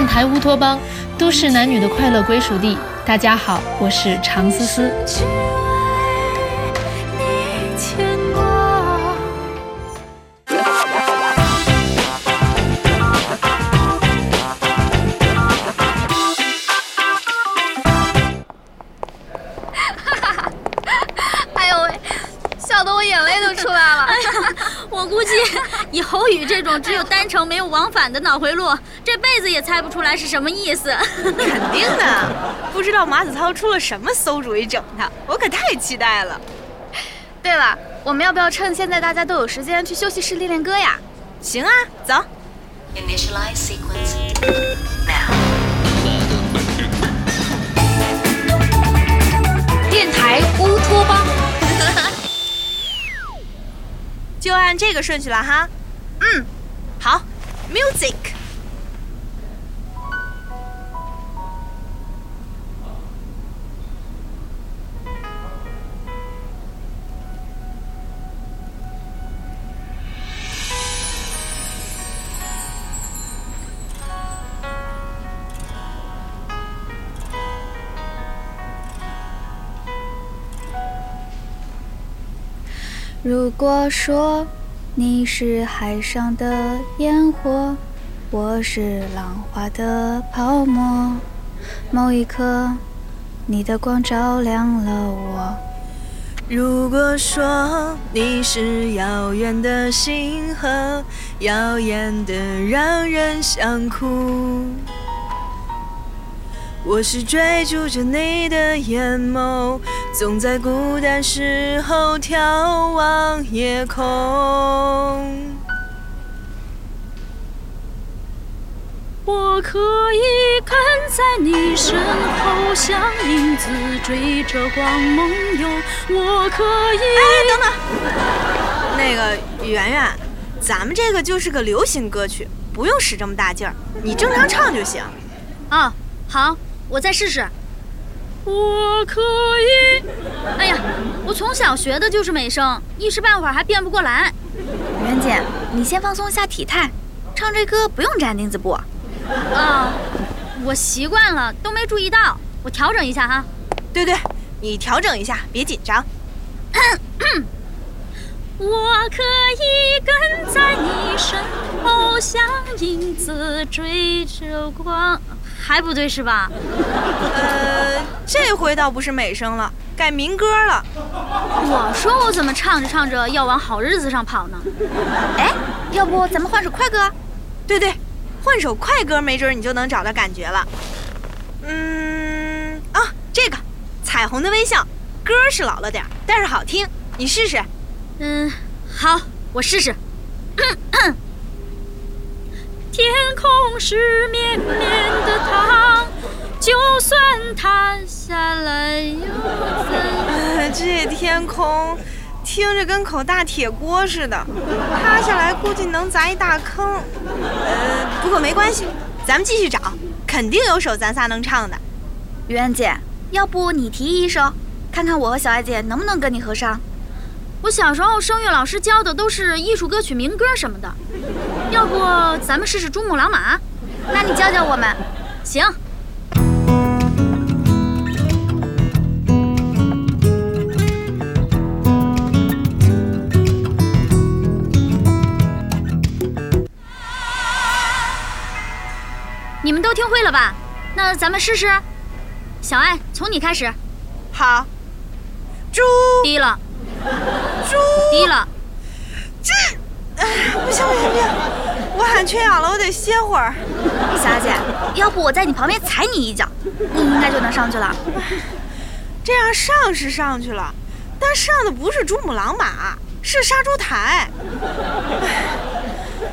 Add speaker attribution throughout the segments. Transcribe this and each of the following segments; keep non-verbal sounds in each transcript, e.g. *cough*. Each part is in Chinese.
Speaker 1: 电台乌托邦，都市男女的快乐归属地。大家好，我是常思思。
Speaker 2: 估计 *laughs* 以侯宇这种只有单程没有往返的脑回路，这辈子也猜不出来是什么意思。
Speaker 3: 肯定的，不知道马子涛出了什么馊主意整他，我可太期待了。
Speaker 2: 对了，我们要不要趁现在大家都有时间去休息室练练歌呀？
Speaker 3: 行啊，走。*laughs*
Speaker 4: 电台乌托邦。
Speaker 3: 就按这个顺序了哈，嗯，好，music。
Speaker 5: 如果说你是海上的烟火，我是浪花的泡沫，某一刻，你的光照亮了我。
Speaker 6: 如果说你是遥远的星河，耀眼的让人想哭。我是追逐着你的眼眸，总在孤单时候眺望夜空。
Speaker 7: 我可以跟在你身后，像影子追着光梦游。我可以。
Speaker 3: 哎，等等，那个圆圆，咱们这个就是个流行歌曲，不用使这么大劲儿，你正常唱就行。
Speaker 2: 哦，好。我再试试。
Speaker 7: 我可以。
Speaker 2: 哎呀，我从小学的就是美声，一时半会儿还变不过来。
Speaker 5: 袁姐，你先放松一下体态，唱这歌不用站钉子步。
Speaker 2: 啊，我习惯了，都没注意到。我调整一下哈。
Speaker 3: 对对，你调整一下，别紧张。*coughs*
Speaker 7: 我可以跟在你身后，像影子追着光。
Speaker 2: 还不对是吧？
Speaker 3: 呃，这回倒不是美声了，改民歌了。
Speaker 2: 我说我怎么唱着唱着要往好日子上跑呢？
Speaker 5: 哎，要不咱们换首快歌？
Speaker 3: 对对，换首快歌，没准你就能找到感觉了。嗯啊，这个《彩虹的微笑》，歌是老了点，但是好听，你试试。
Speaker 2: 嗯，好，我试试。*clears throat*
Speaker 7: 天空是绵绵的糖，就算塌下来又怎？*laughs*
Speaker 3: 这天空听着跟口大铁锅似的，塌下来估计能砸一大坑。呃，不过没关系，咱们继续找，肯定有首咱仨能唱的。
Speaker 5: 媛姐，要不你提议一首，看看我和小艾姐能不能跟你合唱。
Speaker 2: 我小时候声乐老师教的都是艺术歌曲、民歌什么的，要不咱们试试珠穆朗玛？
Speaker 5: 那你教教我们。
Speaker 2: 行。你们都听会了吧？那咱们试试。小爱，从你开始。
Speaker 3: 好。猪。
Speaker 2: 低了。
Speaker 3: 猪
Speaker 2: 低了，
Speaker 3: 这，不行不行不行，我喊缺氧了，我得歇会儿。
Speaker 5: 小姐，要不我在你旁边踩你一脚，你应该就能上去了。
Speaker 3: 这样上是上去了，但上的不是珠穆朗玛，是杀猪台。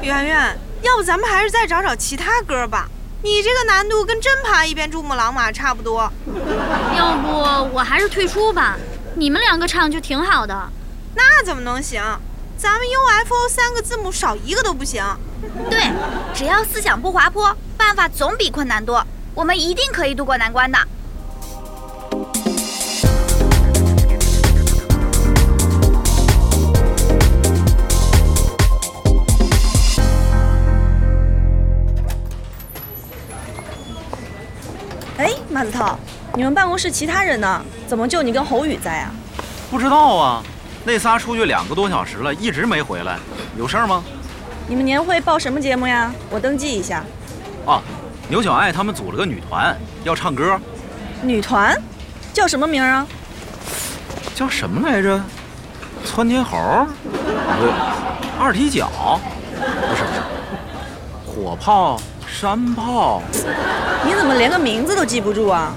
Speaker 3: 圆圆，要不咱们还是再找找其他歌吧？你这个难度跟真爬一遍珠穆朗玛差不多。
Speaker 2: 要不我还是退出吧。你们两个唱就挺好的，
Speaker 3: 那怎么能行？咱们 U F O 三个字母少一个都不行。
Speaker 5: 对，只要思想不滑坡，办法总比困难多。我们一定可以渡过难关的。
Speaker 6: 你们办公室其他人呢？怎么就你跟侯宇在啊？
Speaker 8: 不知道啊，那仨出去两个多小时了，一直没回来，有事儿吗？
Speaker 6: 你们年会报什么节目呀？我登记一下。
Speaker 8: 哦，牛小爱他们组了个女团，要唱歌。
Speaker 6: 女团，叫什么名啊？
Speaker 8: 叫什么来着？窜天猴？不对，二踢脚？不是不是，火炮、山炮。
Speaker 6: 你怎么连个名字都记不住啊？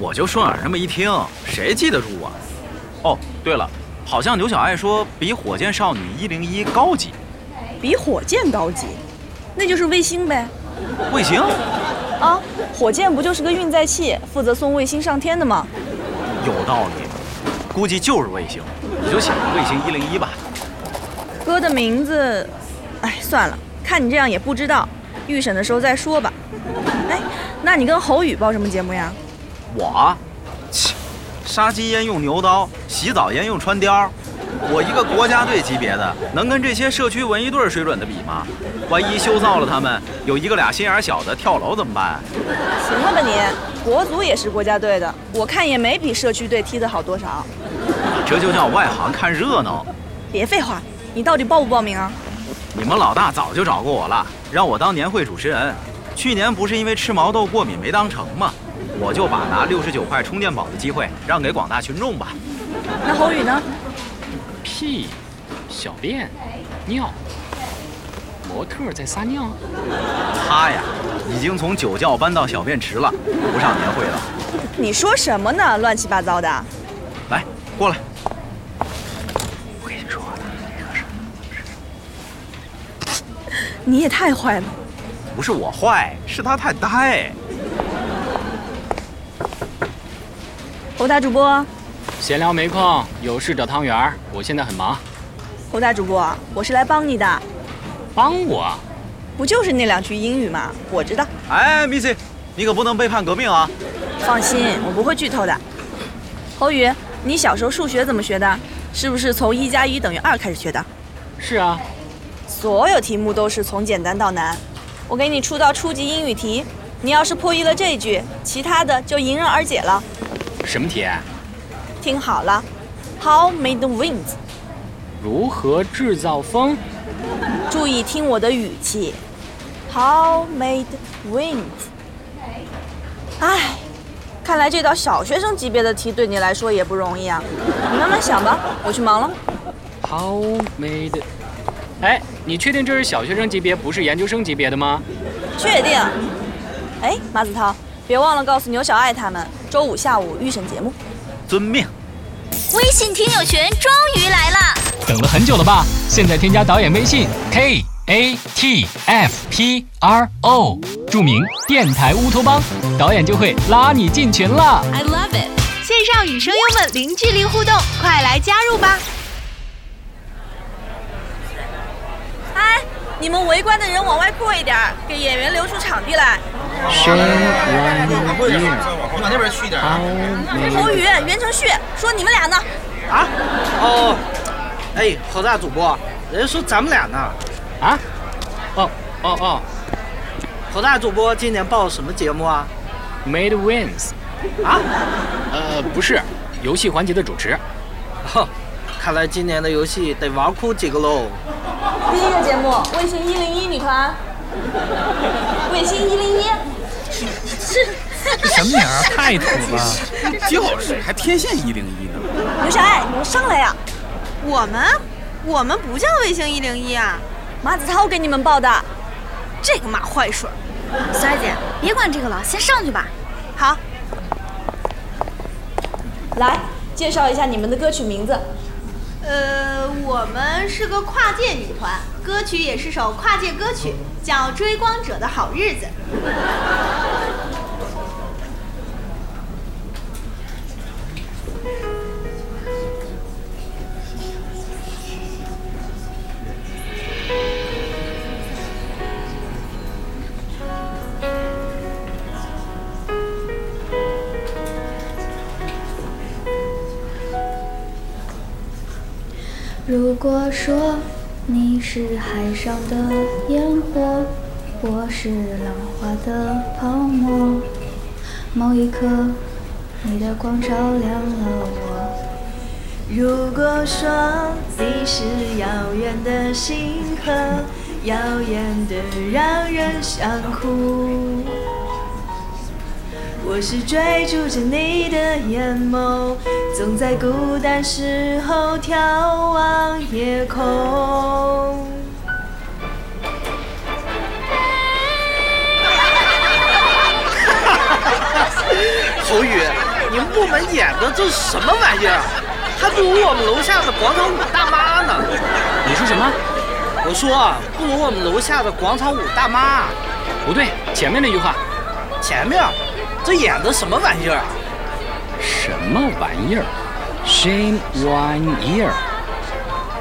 Speaker 8: 我就顺耳那么一听，谁记得住啊？哦，对了，好像牛小爱说比火箭少女一零一高级。
Speaker 6: 比火箭高级？那就是卫星呗。
Speaker 8: 卫星？
Speaker 6: 啊，火箭不就是个运载器，负责送卫星上天的吗？
Speaker 8: 有道理，估计就是卫星，你就写卫星一零一吧。
Speaker 6: 哥的名字，哎，算了，看你这样也不知道，预审的时候再说吧。哎，那你跟侯宇报什么节目呀？
Speaker 8: 我，切，杀鸡焉用牛刀，洗澡焉用穿貂。我一个国家队级别的，能跟这些社区文艺队水准的比吗？万一羞臊了他们，有一个俩心眼小的跳楼怎么办？
Speaker 6: 行了吧你，国足也是国家队的，我看也没比社区队踢得好多少。
Speaker 8: 这就叫外行看热闹。
Speaker 6: 别废话，你到底报不报名啊？
Speaker 8: 你们老大早就找过我了，让我当年会主持人。去年不是因为吃毛豆过敏没当成吗？我就把拿六十九块充电宝的机会让给广大群众吧。
Speaker 6: 那侯宇呢？
Speaker 9: 屁，小便，尿，模特在撒尿。
Speaker 8: 他呀，已经从酒窖搬到小便池了，不上年会了。
Speaker 6: 你说什么呢？乱七八糟的。
Speaker 8: 来，过来。我跟你说，这个
Speaker 6: 是……你也太坏了。
Speaker 8: 不是我坏，是他太呆。
Speaker 6: 侯大主播。
Speaker 9: 闲聊没空，有事找汤圆儿。我现在很忙。
Speaker 6: 侯大主播，我是来帮你的。
Speaker 9: 帮我？
Speaker 6: 不就是那两句英语吗？我知道。
Speaker 8: 哎，Missy，你可不能背叛革命啊！
Speaker 6: 放心，我不会剧透的。侯宇，你小时候数学怎么学的？是不是从一加一等于二开始学的？
Speaker 9: 是啊。
Speaker 6: 所有题目都是从简单到难。我给你出道初级英语题，你要是破译了这句，其他的就迎刃而解了。
Speaker 9: 什么题？
Speaker 6: 听好了，How made the winds？
Speaker 9: 如何制造风？
Speaker 6: 注意听我的语气，How made winds？哎，看来这道小学生级别的题对你来说也不容易啊！你慢慢想吧，我去忙了。
Speaker 9: How made？哎，你确定这是小学生级别，不是研究生级别的吗？
Speaker 6: 确定。哎，马子涛，别忘了告诉牛小爱他们，周五下午预审节目。
Speaker 8: 遵命。
Speaker 2: 微信听友群终于来了，
Speaker 9: 等了很久了吧？现在添加导演微信 k a t f p r o，注明电台乌托邦，导演就会拉你进群了。
Speaker 2: I love it！
Speaker 3: 线上与声优们零距离互动，快来加入吧！
Speaker 6: 哎，你们围观的人往外过一点，给演员留出场地来。
Speaker 9: One
Speaker 10: year，你往那边去一点。
Speaker 6: 侯宇、袁承旭说你们俩呢？
Speaker 10: 啊？哦，哎，好大主播，人家说咱们俩呢。
Speaker 9: 啊？哦哦哦。
Speaker 10: 好大主播今年报什么节目啊
Speaker 9: ？Made Wins。
Speaker 10: 啊？
Speaker 9: 呃，不是，游戏环节的主持。
Speaker 10: 哼，看来今年的游戏得玩哭几个喽。
Speaker 6: 第一个节目，卫星一零一女团。卫星一零一，
Speaker 9: 这什么名儿？太土了！
Speaker 11: 就是还天线一零一呢。
Speaker 6: 刘小爱，你们上来呀！
Speaker 3: 我们，我们不叫卫星一零一啊！
Speaker 6: 马子涛给你们报的。
Speaker 3: 这个马坏水。
Speaker 2: 小爱姐，别管这个了，先上去吧。
Speaker 3: 好。
Speaker 6: 来，介绍一下你们的歌曲名字。
Speaker 3: 呃，我们是个跨界女团，歌曲也是首跨界歌曲，叫《追光者的好日子》。
Speaker 5: 如果说你是海上的烟火，我是浪花的泡沫，某一刻，你的光照亮了我。
Speaker 3: 如果说你是遥远的星河，耀眼的让人想哭。我是追逐着你的眼眸，总在孤单时候眺望夜空。*laughs*
Speaker 10: 侯宇，你们部门演的这是什么玩意儿？还不如我们楼下的广场舞大妈呢。
Speaker 9: 你说什么？
Speaker 10: 我说不如我们楼下的广场舞大妈。
Speaker 9: 不对，前面那句话。
Speaker 10: 前面，这演的什么玩意儿？
Speaker 9: 什么玩意儿？Shame one year。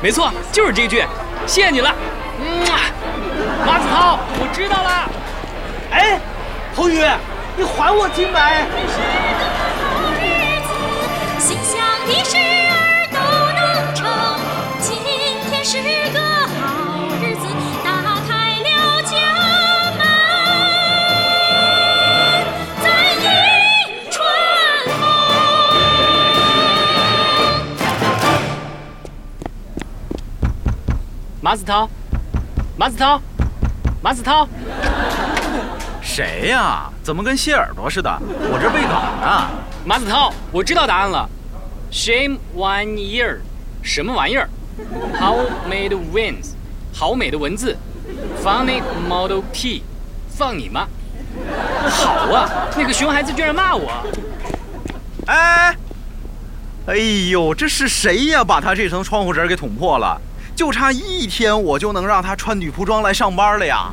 Speaker 9: 没错，就是这句。谢谢你了。嗯，马子涛，我知道了。
Speaker 10: 哎，侯宇，你还我金牌。
Speaker 7: 心想
Speaker 9: 马子涛，马子涛，马子涛，
Speaker 8: 谁呀？怎么跟谢耳朵似的？我这背稿呢。
Speaker 9: 马子涛，我知道答案了。Shame one year，什么玩意儿？How made wins，好美的文字。Funny Model T，放你妈！好啊，那个熊孩子居然骂我。
Speaker 8: 哎，哎呦，这是谁呀？把他这层窗户纸给捅破了，就差一天，我就能让他穿女仆装来上班了呀！